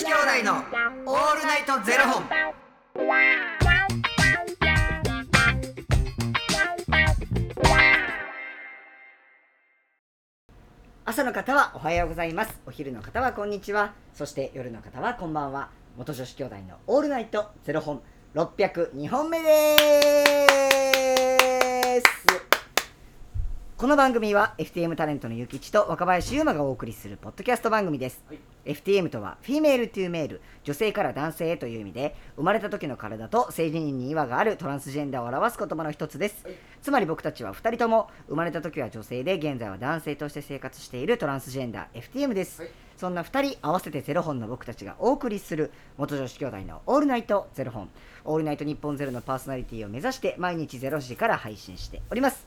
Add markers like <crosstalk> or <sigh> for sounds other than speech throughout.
子兄弟のオールナイトゼロ本。朝の方はおはようございます。お昼の方はこんにちは。そして夜の方はこんばんは。元女子兄弟のオールナイトゼロ本602本目です。この番組は FTM タレントのゆきちと若林優馬がお送りするポッドキャスト番組です、FTM とは Female to Male 女性から男性へという意味で生まれた時の体と性自認に違和があるトランスジェンダーを表す言葉の一つです、つまり僕たちは2人とも生まれた時は女性で現在は男性として生活しているトランスジェンダー FTM です、そんな2人合わせてゼロ本の僕たちがお送りする元女子兄弟のオールナイトゼロ本オールナイトニッポンゼロのパーソナリティを目指して毎日ゼロ時から配信しております。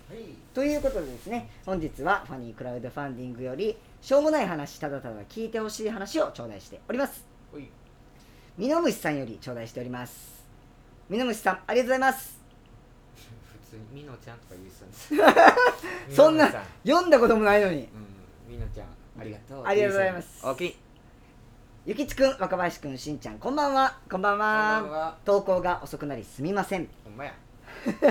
ということでですね本日はファニークラウドファンディングよりしょうもない話ただただ聞いてほしい話を頂戴しております。はい。ミノムシさんより頂戴しております。ミノムシさんありがとうございます。普通にみのちゃんとか言う人です。<laughs> そんな読んだこともないのに。うん。みのちゃんありがとう。ありがとうございます。オッケーゆきちくん若林くんしんちゃんこんばんは。こんばんは。こんばんは。投稿が遅くなりすみません。ほんまや。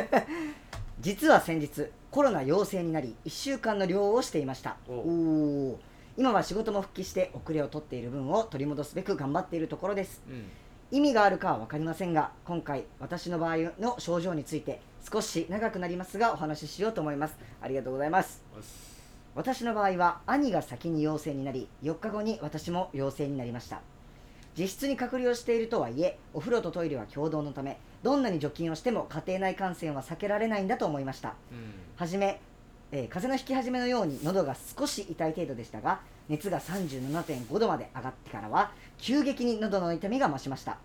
<laughs> 実は先日コロナ陽性になり1週間の療養をしていました。おおー。今は仕事も復帰して遅れを取っている分を取り戻すべく頑張っているところです。うん。意味があるかは分かりませんが今回私の場合の症状について少し長くなりますがお話ししようと思います。ありがとうございます私の場合は兄が先に陽性になり4日後に私も陽性になりました。自室に隔離をしているとはいえお風呂とトイレは共同のためどんなに除菌をしても家庭内感染は避けられないんだと思いました。うん。はじめ、えー風邪の引き始めのように喉が少し痛い程度でしたが熱が37.5度まで上がってからは急激に喉の痛みが増しました。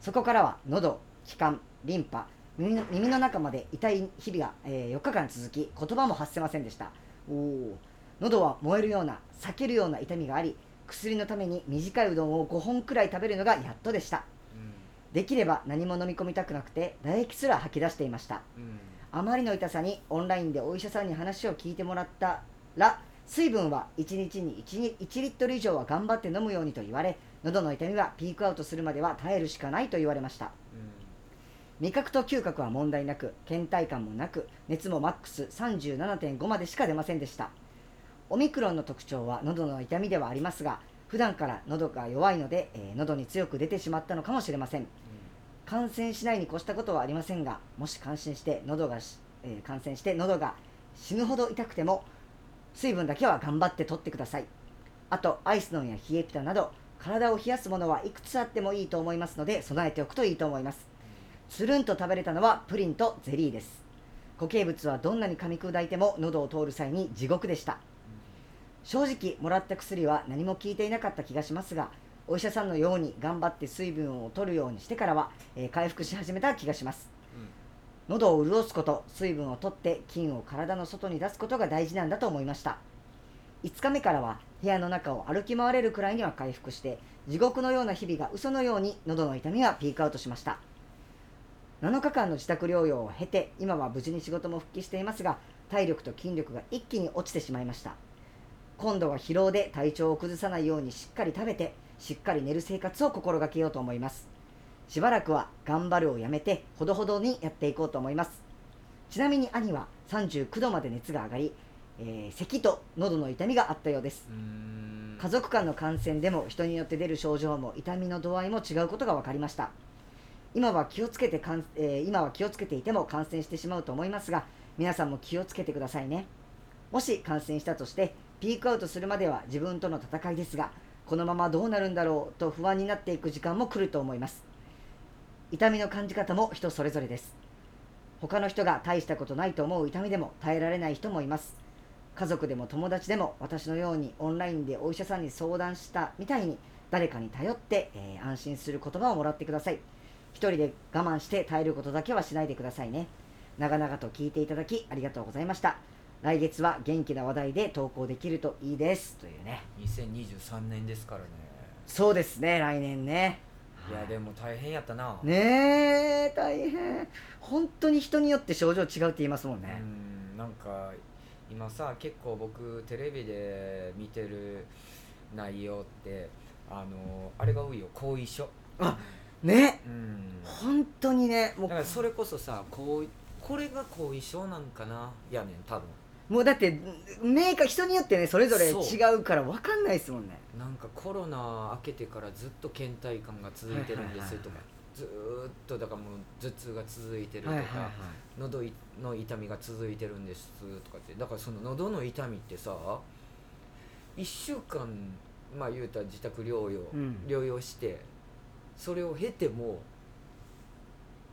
そこからは喉、気管、リンパ耳の耳の中まで痛い日々が、えー4日間続き言葉も発せませんでしたおお喉は燃えるような裂けるような痛みがあり薬のために短いうどんを5本くらい食べるのがやっとでした。うん。できれば何も飲み込みたくなくて唾液すら吐き出していました。うん。あまりの痛さにオンラインでお医者さんに話を聞いてもらったら水分は1日に 1, 1リットル以上は頑張って飲むようにと言われ喉の痛みはピークアウトするまでは耐えるしかないと言われました味覚と嗅覚は問題なく倦怠感もなく熱もマックス37.5までしか出ませんでした。オミクロンの特徴は喉の痛みではありますが普段から喉が弱いので、えー喉に強く出てしまったのかもしれません。感染しないに越したことはありませんがもし感染して喉がし、えー感染して喉が死ぬほど痛くても水分だけは頑張って取ってください。あとアイスノンや冷えピタなど体を冷やすものはいくつあってもいいと思いますので備えておくといいと思います。つるんと食べれたのはプリンとゼリーです。固形物はどんなに噛み砕いても喉を通る際に地獄でした。正直もらった薬は何も効いていなかった気がしますがお医者さんのように頑張って水分を取るようにしてからは、えー回復し始めた気がします。喉を潤すこと水分を取って菌を体の外に出すことが大事なんだと思いました。5日目からは部屋の中を歩き回れるくらいには回復して地獄のような日々が嘘のように喉の痛みがピークアウトしました7日間の自宅療養を経て今は無事に仕事も復帰していますが体力と筋力が一気に落ちてしまいました。今度は疲労で体調を崩さないようにしっかり食べてしっかり寝る生活を心がけようと思います。しばらくは頑張るをやめてほどほどにやっていこうと思います。ちなみに兄は39度まで熱が上がり、えー咳と喉の痛みがあったようです。うん。家族間の感染でも人によって出る症状も痛みの度合いも違うことが分かりました今は気をつけてかん、えー今は気をつけていても感染してしまうと思いますが皆さんも気をつけてくださいね。もし感染したとしてピークアウトするまでは自分との戦いですがこのままどうなるんだろうと不安になっていく時間も来ると思います。痛みの感じ方も人それぞれです。他の人が大したことないと思う痛みでも耐えられない人もいます。家族でも友達でも私のようにオンラインでお医者さんに相談したみたいに誰かに頼って、えー安心する言葉をもらってください。一人で我慢して耐えることだけはしないでくださいね。長々と聞いていただきありがとうございました。来月は元気な話題で投稿できるといいです。というね。2023年ですからね。そうですね来年ね。いやでも大変やったな。ねえ大変。本当に人によって症状違うって言いますもんうね、んなんか今さ結構僕テレビで見てる内容ってあのあれが多いよ。後遺症ね。うん。本当にね。もう。だからそれこそさこうこれが後遺症なんかな？いやねん多分。もうだってメーカー人によってねそれぞれ違うから分かんないですもんね。なんかコロナ明けてからずっと倦怠感が続いてるんですとかずーっとだからもう頭痛が続いてるとか、はいはいはい。喉いの痛みが続いてるんですとかってだからその喉の痛みってさ1週間まあ言うたら自宅療養、うん。療養してそれを経ても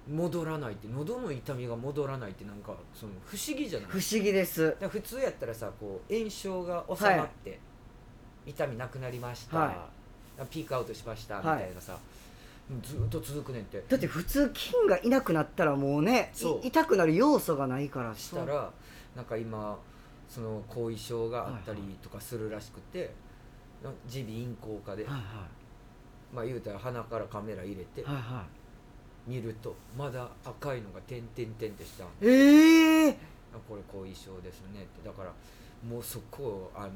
戻らないって喉の痛みが戻らないってなんかその不思議じゃない？不思議です。普通やったらさこう炎症が収まって、痛みなくなりました、はピークアウトしましたみたいなさ、ずーっと続くねんって。だって普通菌がいなくなったらもうね痛くなる要素がないからしたらなんか今その後遺症があったりとかするらしくて耳鼻咽喉科で、はいはまあ言うたら鼻からカメラ入れていはい。は見るとまだ赤いのが点々点ってしたいええあこれ後遺症ですねって。だからもうそこをあの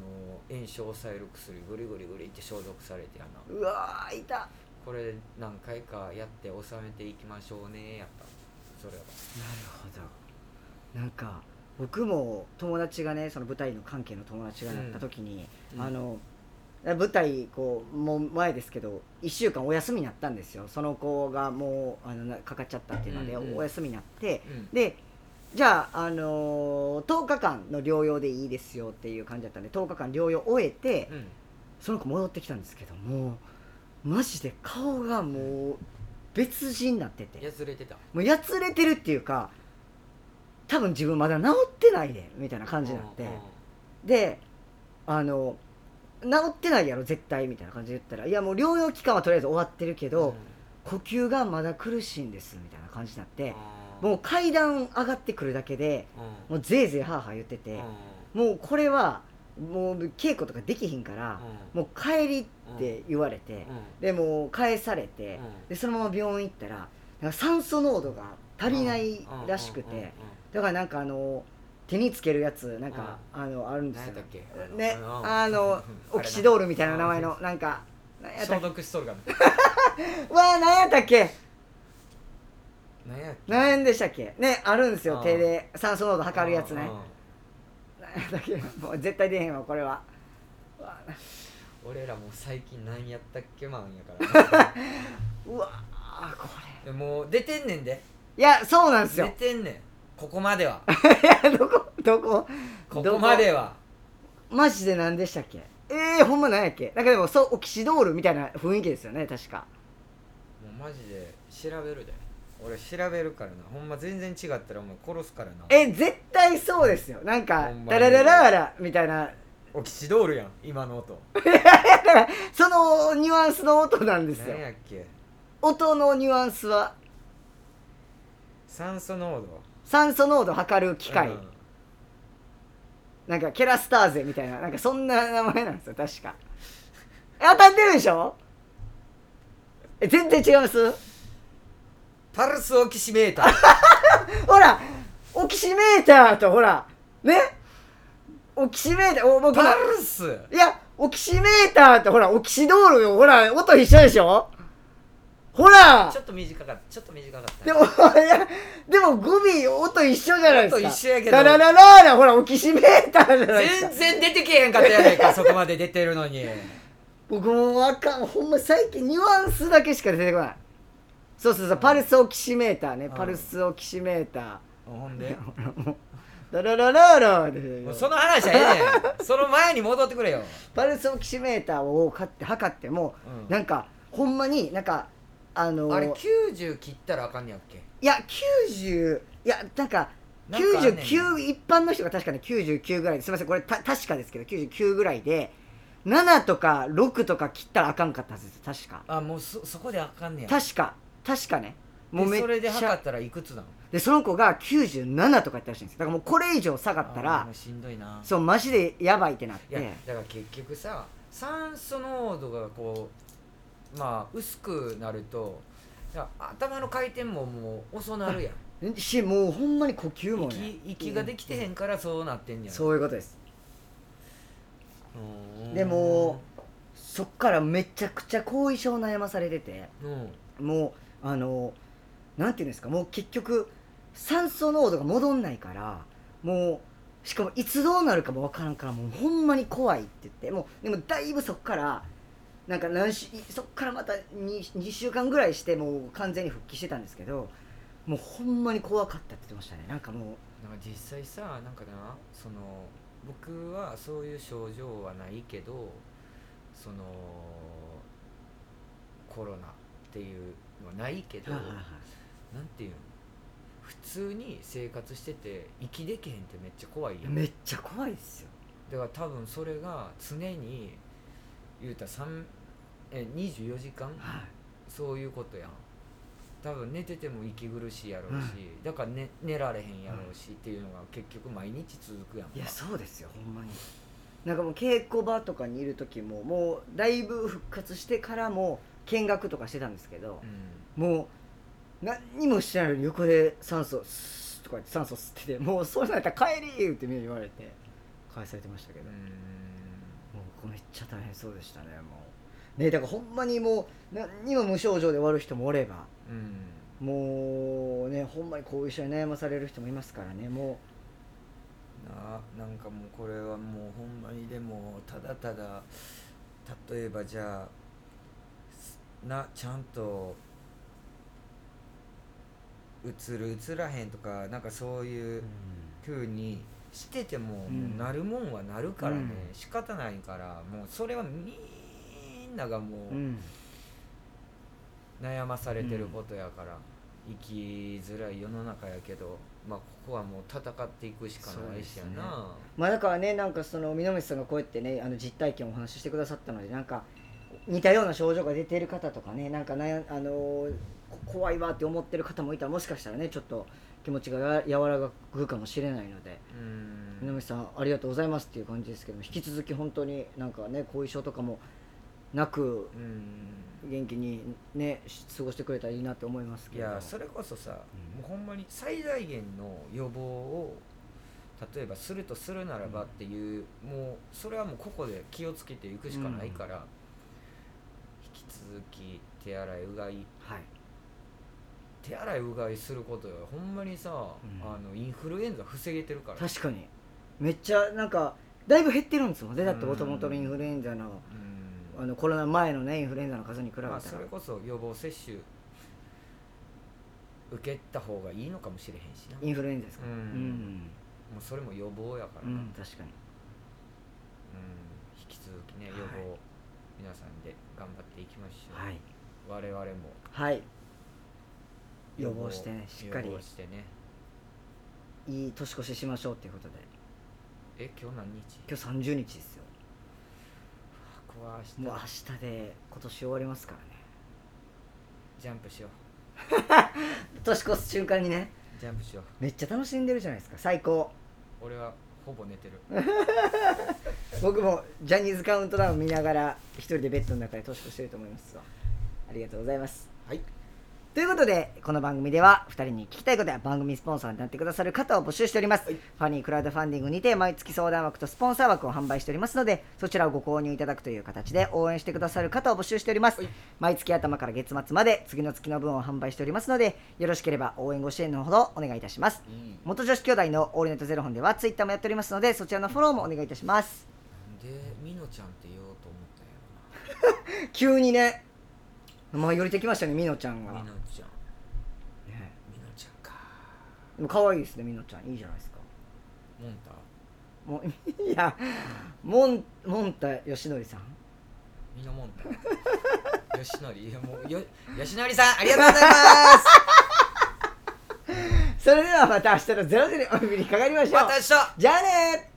炎症を抑える薬グリグリグリって消毒されてやなうわーいたなるこれ何回かやって収めていきましょうねやったそれは。ほど。なんか僕も友達がねその舞台の関係の友達がなった時に、うん。あの舞台こうもう前ですけど1週間お休みになったんですよ。その子がもうあのなかかっちゃったっていうので、お休みになってうん。でじゃあ、あのー10日間の療養でいいですよっていう感じだったんで10日間療養終えてうん。その子戻ってきたんですけどもマジで顔がもう別人になってて。やつれてた。もうやつれてるっていうか多分自分まだ治ってないでみたいな感じになって。であの治ってないやろ絶対みたいな感じで言ったら。いやもう療養期間はとりあえず終わってるけど、呼吸がまだ苦しいんですみたいな感じになってうんもう階段上がってくるだけでうん。もうぜいぜいはあはあ言ってて、もうこれはもう稽古とかできひんから、もう帰りって言われて、でもう返されて、でそのまま病院行ったらなんか酸素濃度が足りないらしくて、だからなんかあの手につけるやつなんか、あのあるんですよ。ねうんあのオキシドールみたいな名前のなんか消毒しとるかうわあ何やったっけ？な <laughs> 何やっけ？何円でしたっけ？ねあるんですようん。手で酸素濃度測るやつね。何やったっけ？<laughs> もう絶対出へんわこれは。俺らもう最近何やったっけマンやから。<laughs> うわあこでもう出てんねんで。れいやそうなんです出よてんねんここまでは。い <laughs> やどこどこ？ここまでは。マジで何でしたっけ？えー、ほんま何やっけ？なんかでもそうオキシドールみたいな雰囲気ですよね確か。もうマジで調べるで。俺調べるからな。ほんま全然違ったらお前殺すからな。え絶対そうですよ。なんかダララララみたいな。オキシドールやん今の音。<laughs> そのニュアンスの音なんですよ。何やっけ？音のニュアンスは？酸素濃度酸素濃度測る機械、うん。なんかケラスターゼみたいな。なんかそんな名前なんですよ確か。え当たってるでしょ？え全然違います？パルスオキシメーター。<laughs> ほらオキシメーターとほらね？オキシメーターお僕のパルス。いやオキシメーターとほらオキシドールほら音一緒でしょ？ほら！ちょっと短かった。ちょっと短かった。でもいやでも語尾音一緒じゃないですか。音一緒やけど。ダラララーラほらオキシメーターじゃないですか。全然出てけへんかったやないか <laughs> そこまで出てるのに。僕もあかん。ほんま最近ニュアンスだけしか出てこない。そうそうそうパルスオキシメーターね。ん。パルスオキシメーター。ほんで？ダ <laughs> ララララでもうその話はええねんその前に戻ってくれよパルスオキシメーターを買って測っても、うんなんかほんまになんかあのーあれ90切ったらあかんねやっけ？いや90いやなんかなんかあんねん99一般の人が確かね99ぐらいですみませんこれた確かですけど99ぐらいで7とか6とか切ったらあかんかったはずです確か。あもうそそこであかんねや。確か確かね。もうめっちゃでそれで測ったらいくつなの？でその子が97とか言ったらしいんですよ。だからもうこれ以上下がったらしんどいな。そうマジでやばいってなっいやてだから結局さ酸素濃度がこうまあ薄くなると頭の回転ももう遅なるやん。しもうほんまに呼吸もね。息息ができてへんからそうなってんねやそういうことです。うん。でもそっからめちゃくちゃ後遺症悩まされててうん。もうあのなんていうんですかもう結局酸素濃度が戻んないからもうしかもいつどうなるかもわからんからもうほんまに怖いって言ってもうでもだいぶそっからなんか何しそっからまた 2, 2週間ぐらいしてもう完全に復帰してたんですけどもうほんまに怖かったって言ってましたね。なんかもうなんか実際さなんかなその僕はそういう症状はないけどそのコロナっていうのはないけど、はいはいはい。なんていうの普通に生活してて息できへんってめっちゃ怖いやんめっちゃ怖いですよ。だから多分それが常に言うたら3え24時間？はい。そういうことやん。多分寝てても息苦しいやろうし、だから、ね、寝られへんやろうし、っていうのが結局毎日続くやんか。いやそうですよほんまに。なんかもう稽古場とかにいる時ももうだいぶ復活してからも見学とかしてたんですけどう、ん。もう何にもしてないのに横で酸素スーとか言って酸素吸っててもうそうなったら帰り言ってみんな言われて返されてましたけど、もうめっちゃ大変そうでしたねもう。ねだからほんまにもう何にも無症状で終わる人もおればうん。もうねほんまに後遺症に悩まされる人もいますからねもななんかもうこれはもうほんまにでもただただ例えばじゃあすなちゃんと映る映らへんとかなんかそういうう風にしてても,、なるもんはなるからね、うん。仕方ないからもうそれはみんながもう、うん。悩まされてることやから、生きづらい世の中やけどまあここはもう戦っていくしかないしやそうですね。な、まあだからねなんかその南さんがこうやってねあの実体験をお話ししてくださったのでなんか似たような症状が出ている方とかねなんか悩あの怖いわって思ってる方もいたらもしかしたらねちょっと気持ちがや和らぐかもしれないのでうん。南さんありがとうございますっていう感じですけども引き続き本当になんかね後遺症とかもなくうん。元気にねし過ごしてくれたらいいなと思いますけど。いやそれこそさ、うん。もうほんまに最大限の予防を例えばするとするならばっていう、もうそれはもうここで気をつけていくしかないから、引き続き手洗いうがいはい手洗いうがいすることよ。ほんまにさ、ん。あのインフルエンザ防げてるから。確かに。めっちゃなんかだいぶ減ってるんですもんね。だってうんもともとのインフルエンザのうん。あのコロナ前のねインフルエンザの数に比べたら、まあ、それこそ予防接種受けた方がいいのかもしれへんしな。インフルエンザですか。うん。もうそれも予防やからうん、な、うん確かに。うん。引き続きねはい。予防、皆さんで頑張っていきましょう、はい。我々も。はい予防してねしっかり予防してね。いい年越ししましょうっていうことで。え今日何日？今日30日ですよ。僕はもう明日。明日で今年終わりますからね。ジャンプしよう。<laughs> 年越す瞬間にね。ジャンプしよう。めっちゃ楽しんでるじゃないですか。最高。俺はほぼ寝てる。<laughs> 僕もジャニーズカウントダウン見ながら一人でベッドの中で年越してると思いますわ。ありがとうございます。はいということでこの番組では2人に聞きたいことや番組スポンサーになってくださる方を募集しております、ファニークラウドファンディングにて毎月相談枠とスポンサー枠を販売しておりますのでそちらをご購入いただくという形で応援してくださる方を募集しております、はい。毎月頭から月末まで次の月の分を販売しておりますのでよろしければ応援ご支援のほどお願いいたします。いい元女子兄弟のオールネットゼロ本ではツイッターもやっておりますのでそちらのフォローもお願いいたします。でみのちゃんって言おうと思ったんや <laughs> 急にね舞い降りてきましたねみのちゃんが、みのちゃん。ねみのちゃんか。でも可愛いですねみのちゃん。いいじゃないですか。モンタ？もう <laughs> いやモンモンタヨシノリさん。みのもんたよしのり？いやもうよよしのりさんありがとうございます。<laughs> それではまた明日の0時にお耳にかかりましょう。また明日。じゃあね